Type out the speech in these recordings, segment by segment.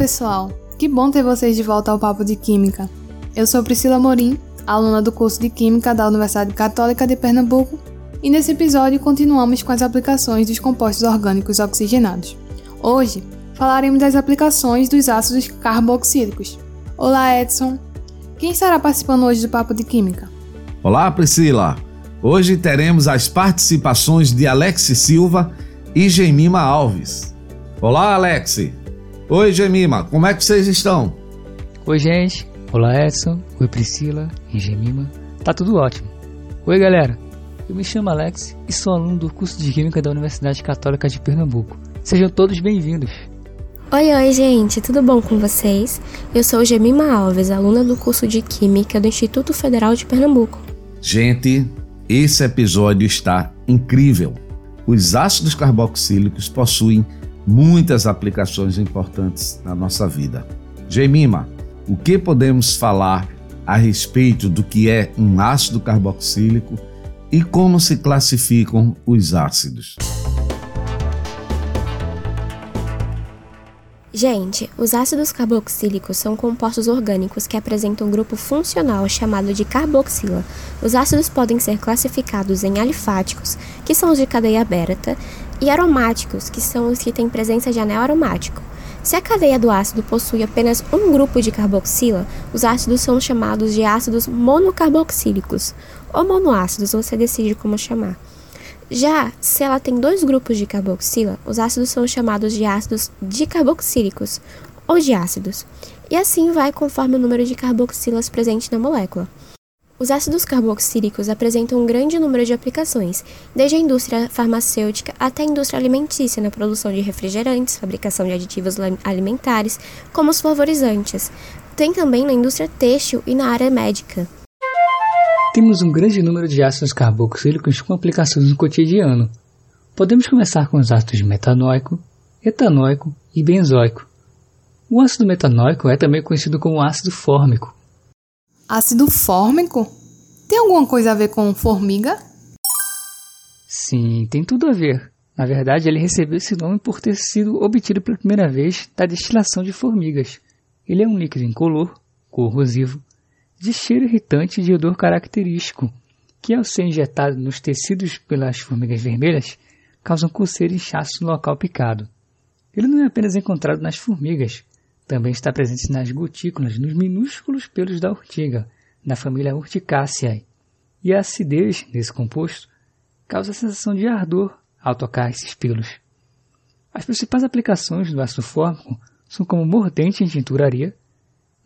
Pessoal! Que bom ter vocês de volta ao Papo de Química. Eu sou Priscila Morim, aluna do curso de Química da Universidade Católica de Pernambuco, e nesse episódio continuamos com as aplicações dos compostos orgânicos oxigenados. Hoje falaremos das aplicações dos ácidos carboxílicos. Olá, Edson! Quem estará participando hoje do Papo de Química? Olá, Priscila! Hoje teremos as participações de Alex Silva e Gemima Alves. Olá, Alex! Oi, Gemima, como é que vocês estão? Oi, gente. Olá, Edson. Oi, Priscila e Gemima. Tá tudo ótimo. Oi, galera. Eu me chamo Alex e sou aluno do curso de Química da Universidade Católica de Pernambuco. Sejam todos bem-vindos. Oi, oi, gente. Tudo bom com vocês? Eu sou Gemima Alves, aluna do curso de Química do Instituto Federal de Pernambuco. Gente, esse episódio está incrível. Os ácidos carboxílicos possuem muitas aplicações importantes na nossa vida. Gemima, o que podemos falar a respeito do que é um ácido carboxílico e como se classificam os ácidos? Gente, os ácidos carboxílicos são compostos orgânicos que apresentam um grupo funcional chamado de carboxila. Os ácidos podem ser classificados em alifáticos, que são os de cadeia aberta, e aromáticos, que são os que têm presença de anel aromático. Se a cadeia do ácido possui apenas um grupo de carboxila, os ácidos são chamados de ácidos monocarboxílicos, ou monoácidos, você decide como chamar. Já se ela tem dois grupos de carboxila, os ácidos são chamados de ácidos dicarboxílicos, ou de ácidos, e assim vai conforme o número de carboxilas presente na molécula. Os ácidos carboxílicos apresentam um grande número de aplicações, desde a indústria farmacêutica até a indústria alimentícia na produção de refrigerantes, fabricação de aditivos alimentares, como os flavorizantes. Tem também na indústria têxtil e na área médica. Temos um grande número de ácidos carboxílicos com aplicações no cotidiano. Podemos começar com os ácidos metanóico, etanóico e benzoico. O ácido metanóico é também conhecido como ácido fórmico Ácido fórmico? Tem alguma coisa a ver com formiga? Sim, tem tudo a ver. Na verdade, ele recebeu esse nome por ter sido obtido pela primeira vez da destilação de formigas. Ele é um líquido incolor, corrosivo, de cheiro irritante e de odor característico, que ao ser injetado nos tecidos pelas formigas vermelhas, causam coceira e inchaço no local picado. Ele não é apenas encontrado nas formigas, também está presente nas gotículas, nos minúsculos pelos da urtiga, da família Urticaceae. E a acidez desse composto causa a sensação de ardor ao tocar esses pelos. As principais aplicações do ácido fórmico são como mordente em tinturaria,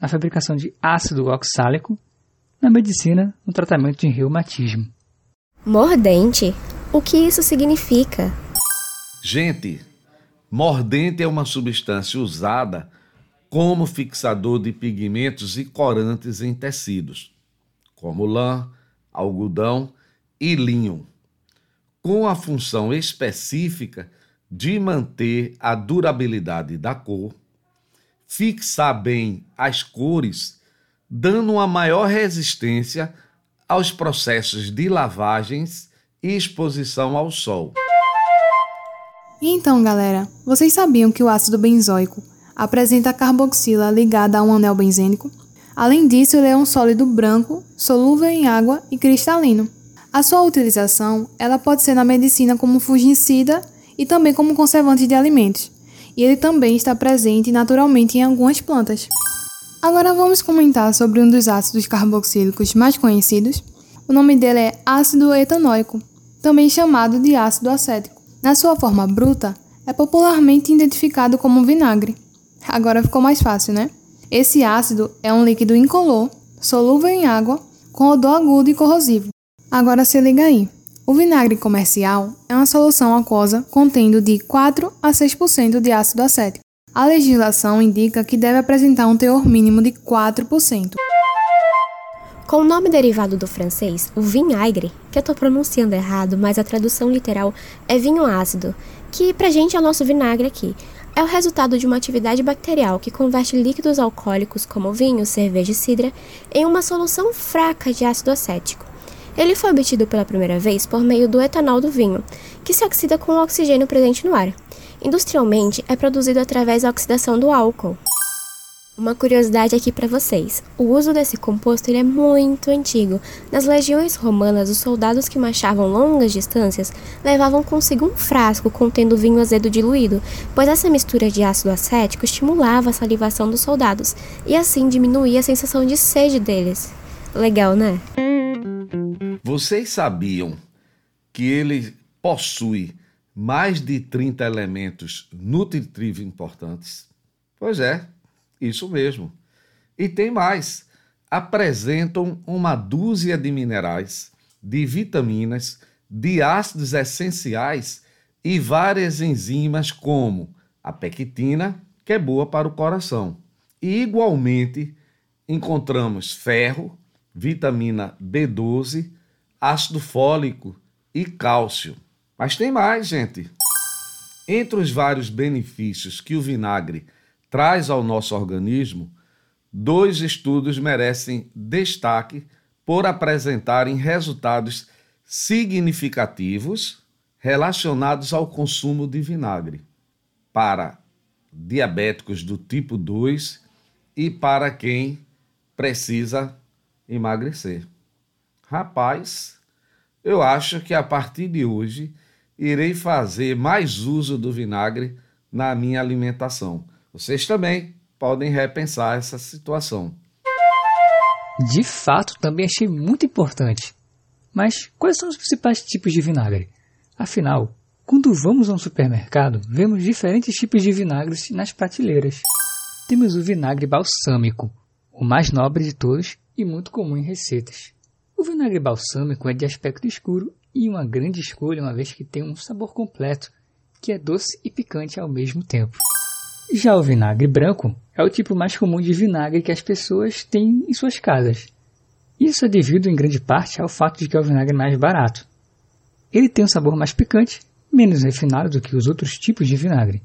na fabricação de ácido oxálico, na medicina, no tratamento de reumatismo. Mordente? O que isso significa? Gente, mordente é uma substância usada como fixador de pigmentos e corantes em tecidos, como lã, algodão e linho, com a função específica de manter a durabilidade da cor, fixar bem as cores, dando uma maior resistência aos processos de lavagens e exposição ao sol. Então, galera, vocês sabiam que o ácido benzoico apresenta carboxila ligada a um anel benzênico. Além disso, ele é um sólido branco, solúvel em água e cristalino. A sua utilização ela pode ser na medicina como fungicida e também como conservante de alimentos. E ele também está presente naturalmente em algumas plantas. Agora vamos comentar sobre um dos ácidos carboxílicos mais conhecidos. O nome dele é ácido etanóico, também chamado de ácido acético. Na sua forma bruta, é popularmente identificado como vinagre. Agora ficou mais fácil, né? Esse ácido é um líquido incolor, solúvel em água, com odor agudo e corrosivo. Agora se liga aí. O vinagre comercial é uma solução aquosa contendo de 4 a 6% de ácido acético. A legislação indica que deve apresentar um teor mínimo de 4%. Com o nome derivado do francês, o vinagre, que eu estou pronunciando errado, mas a tradução literal é vinho ácido, que pra gente é o nosso vinagre aqui é o resultado de uma atividade bacterial que converte líquidos alcoólicos como vinho, cerveja e cidra em uma solução fraca de ácido acético. Ele foi obtido pela primeira vez por meio do etanol do vinho, que se oxida com o oxigênio presente no ar. Industrialmente, é produzido através da oxidação do álcool. Uma curiosidade aqui para vocês: o uso desse composto ele é muito antigo. Nas legiões romanas, os soldados que marchavam longas distâncias levavam consigo um frasco contendo vinho azedo diluído, pois essa mistura de ácido acético estimulava a salivação dos soldados e assim diminuía a sensação de sede deles. Legal, né? Vocês sabiam que ele possui mais de 30 elementos nutritivos importantes? Pois é, isso mesmo. E tem mais: apresentam uma dúzia de minerais, de vitaminas, de ácidos essenciais e várias enzimas, como a pectina, que é boa para o coração. E igualmente encontramos ferro, vitamina B12, ácido fólico e cálcio. Mas tem mais, gente. Entre os vários benefícios que o vinagre traz ao nosso organismo, dois estudos merecem destaque por apresentarem resultados significativos relacionados ao consumo de vinagre para diabéticos do tipo 2 e para quem precisa emagrecer. Rapaz, eu acho que a partir de hoje irei fazer mais uso do vinagre na minha alimentação. Vocês também podem repensar essa situação. De fato, também achei muito importante. Mas quais são os principais tipos de vinagre? Afinal, quando vamos a um supermercado, vemos diferentes tipos de vinagres nas prateleiras. Temos o vinagre balsâmico, o mais nobre de todos e muito comum em receitas. O vinagre balsâmico é de aspecto escuro e uma grande escolha, uma vez que tem um sabor completo, que é doce e picante ao mesmo tempo. Já o vinagre branco é o tipo mais comum de vinagre que as pessoas têm em suas casas. Isso é devido em grande parte ao fato de que é o vinagre mais barato. Ele tem um sabor mais picante, menos refinado do que os outros tipos de vinagre.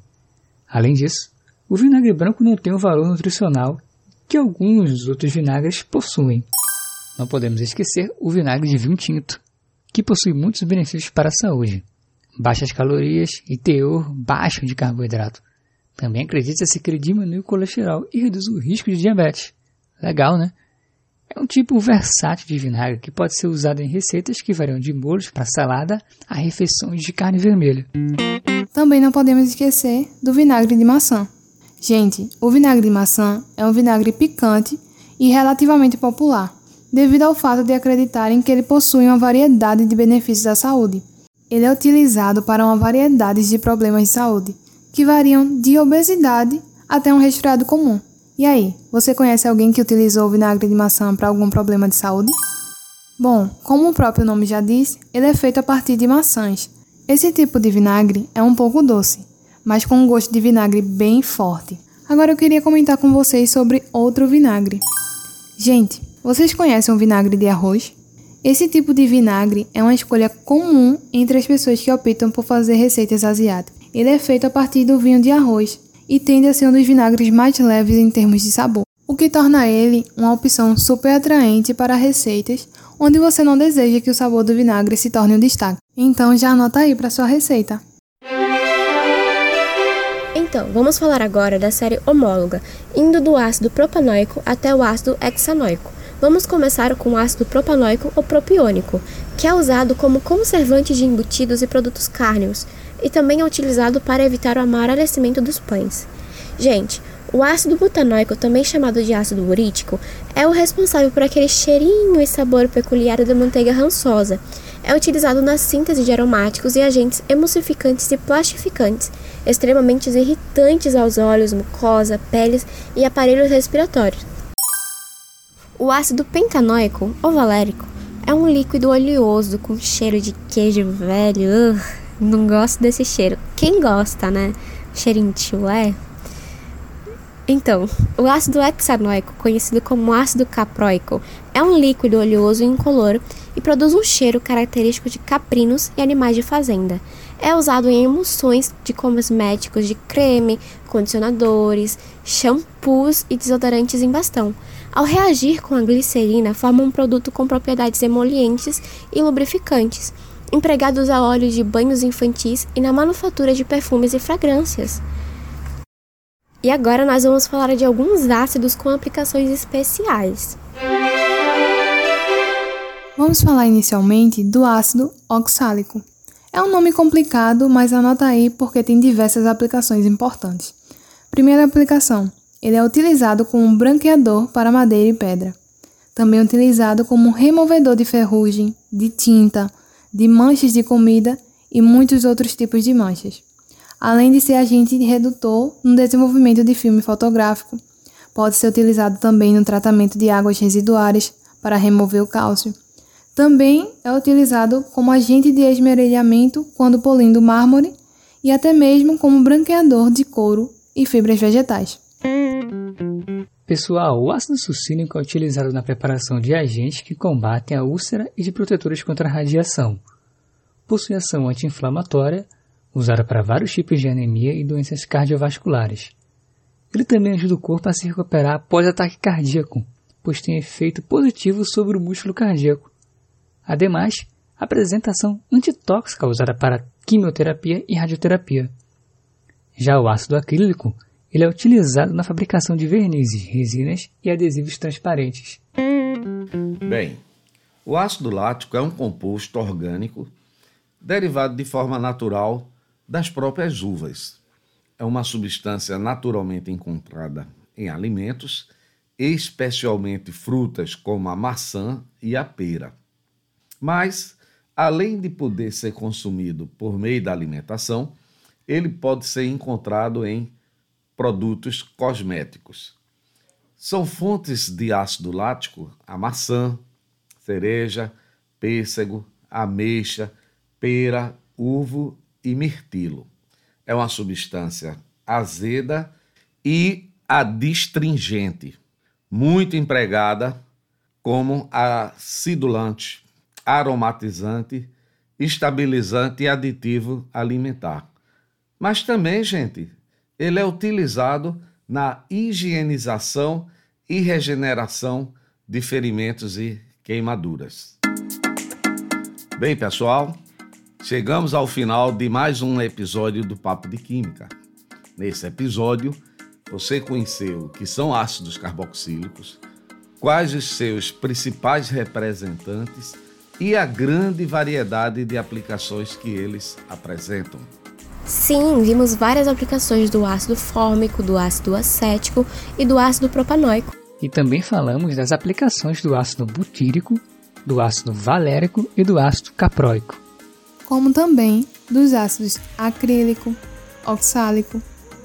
Além disso, o vinagre branco não tem o valor nutricional que alguns dos outros vinagres possuem. Não podemos esquecer o vinagre de vinho tinto, que possui muitos benefícios para a saúde, baixas calorias e teor baixo de carboidrato. Também acredita-se que ele diminui o colesterol e reduz o risco de diabetes. Legal, né? É um tipo versátil de vinagre que pode ser usado em receitas que variam de molhos para salada a refeições de carne vermelha. Também não podemos esquecer do vinagre de maçã. Gente, o vinagre de maçã é um vinagre picante e relativamente popular, devido ao fato de acreditarem que ele possui uma variedade de benefícios à saúde. Ele é utilizado para uma variedade de problemas de saúde, que variam de obesidade até um resfriado comum. E aí, você conhece alguém que utilizou o vinagre de maçã para algum problema de saúde? Bom, como o próprio nome já diz, ele é feito a partir de maçãs. Esse tipo de vinagre é um pouco doce, mas com um gosto de vinagre bem forte. Agora eu queria comentar com vocês sobre outro vinagre. Gente, vocês conhecem o vinagre de arroz? Esse tipo de vinagre é uma escolha comum entre as pessoas que optam por fazer receitas asiáticas. Ele é feito a partir do vinho de arroz e tende a ser um dos vinagres mais leves em termos de sabor, o que torna ele uma opção super atraente para receitas onde você não deseja que o sabor do vinagre se torne um destaque. Então já anota aí para sua receita. Então, vamos falar agora da série homóloga, indo do ácido propanoico até o ácido hexanoico. Vamos começar com o ácido propanoico ou propiônico, que é usado como conservante de embutidos e produtos cárneos e também é utilizado para evitar o amarelecimento dos pães. Gente, o ácido butanoico, também chamado de ácido urítico, é o responsável por aquele cheirinho e sabor peculiar da manteiga rançosa. É utilizado na síntese de aromáticos e agentes emulsificantes e plastificantes, extremamente irritantes aos olhos, mucosa, peles e aparelhos respiratórios. O ácido pentanoico, ou valérico, é um líquido oleoso com cheiro de queijo velho. Uh não gosto desse cheiro. Quem gosta, né? Cheirinho de chulé. Então, o ácido hexanoico, conhecido como ácido caproico, é um líquido oleoso e incolor e produz um cheiro característico de caprinos e animais de fazenda. É usado em emulsões de cosméticos de creme, condicionadores, shampoos e desodorantes em bastão. Ao reagir com a glicerina, forma um produto com propriedades emolientes e lubrificantes, empregados a óleo de banhos infantis e na manufatura de perfumes e fragrâncias. E agora nós vamos falar de alguns ácidos com aplicações especiais. Vamos falar inicialmente do ácido oxálico. É um nome complicado, mas anota aí porque tem diversas aplicações importantes. Primeira aplicação: ele é utilizado como um branqueador para madeira e pedra. Também utilizado como removedor de ferrugem, de tinta, de manchas de comida e muitos outros tipos de manchas. Além de ser agente redutor no desenvolvimento de filme fotográfico, pode ser utilizado também no tratamento de águas residuárias para remover o cálcio também é utilizado como agente de esmerilhamento quando polindo mármore e até mesmo como branqueador de couro e fibras vegetais. Pessoal, o ácido sucínico é utilizado na preparação de agentes que combatem a úlcera e de protetores contra a radiação. Possui ação anti-inflamatória, usada para vários tipos de anemia e doenças cardiovasculares. Ele também ajuda o corpo a se recuperar após ataque cardíaco, pois tem efeito positivo sobre o músculo cardíaco, Ademais, apresentação antitóxica usada para quimioterapia e radioterapia. Já o ácido acrílico, ele é utilizado na fabricação de vernizes, resinas e adesivos transparentes. Bem, o ácido lático é um composto orgânico derivado de forma natural das próprias uvas. É uma substância naturalmente encontrada em alimentos, especialmente frutas como a maçã e a pera. Mas, além de poder ser consumido por meio da alimentação, ele pode ser encontrado em produtos cosméticos. São fontes de ácido lático a maçã, cereja, pêssego, ameixa, pera, uvo e mirtilo. É uma substância azeda e adstringente, muito empregada como acidulante aromatizante, estabilizante e aditivo alimentar. Mas também, gente, ele é utilizado na higienização e regeneração de ferimentos e queimaduras. Bem, pessoal, chegamos ao final de mais um episódio do Papo de Química. Nesse episódio, você conheceu o que são ácidos carboxílicos, quais os seus principais representantes e a grande variedade de aplicações que eles apresentam. Sim, vimos várias aplicações do ácido fórmico, do ácido acético e do ácido propanoico. E também falamos das aplicações do ácido butírico, do ácido valérico e do ácido caproico. Como também dos ácidos acrílico, oxálico,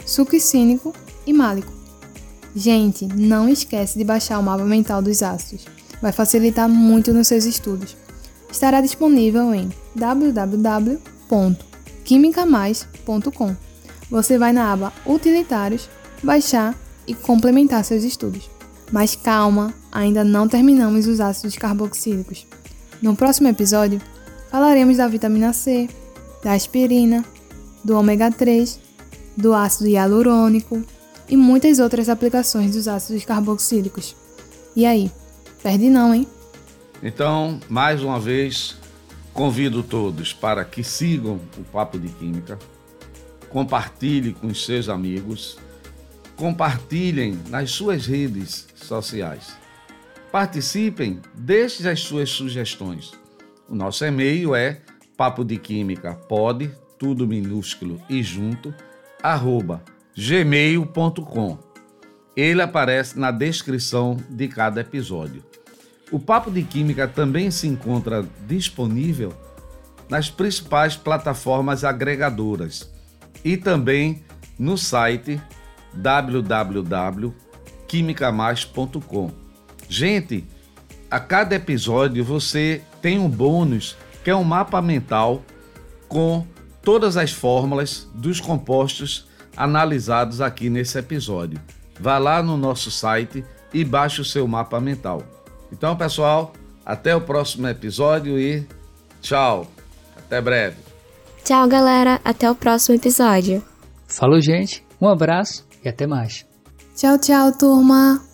succínico e málico. Gente, não esquece de baixar o mapa mental dos ácidos. Vai facilitar muito nos seus estudos estará disponível em www.quimicamais.com. Você vai na aba Utilitários, baixar e complementar seus estudos. Mas calma, ainda não terminamos os ácidos carboxílicos. No próximo episódio, falaremos da vitamina C, da aspirina, do ômega 3, do ácido hialurônico e muitas outras aplicações dos ácidos carboxílicos. E aí, perde não, hein? Então, mais uma vez, convido todos para que sigam o Papo de Química, compartilhem com os seus amigos, compartilhem nas suas redes sociais. Participem, deixe as suas sugestões. O nosso e-mail é papo pode, tudo minúsculo e junto, arroba gmail.com. Ele aparece na descrição de cada episódio. O Papo de Química também se encontra disponível nas principais plataformas agregadoras e também no site www.quimicamais.com. Gente, a cada episódio você tem um bônus que é um mapa mental com todas as fórmulas dos compostos analisados aqui nesse episódio. vá lá no nosso site e baixe o seu mapa mental. Então, pessoal, até o próximo episódio e tchau. Até breve. Tchau, galera. Até o próximo episódio. Falou, gente. Um abraço e até mais. Tchau, tchau, turma.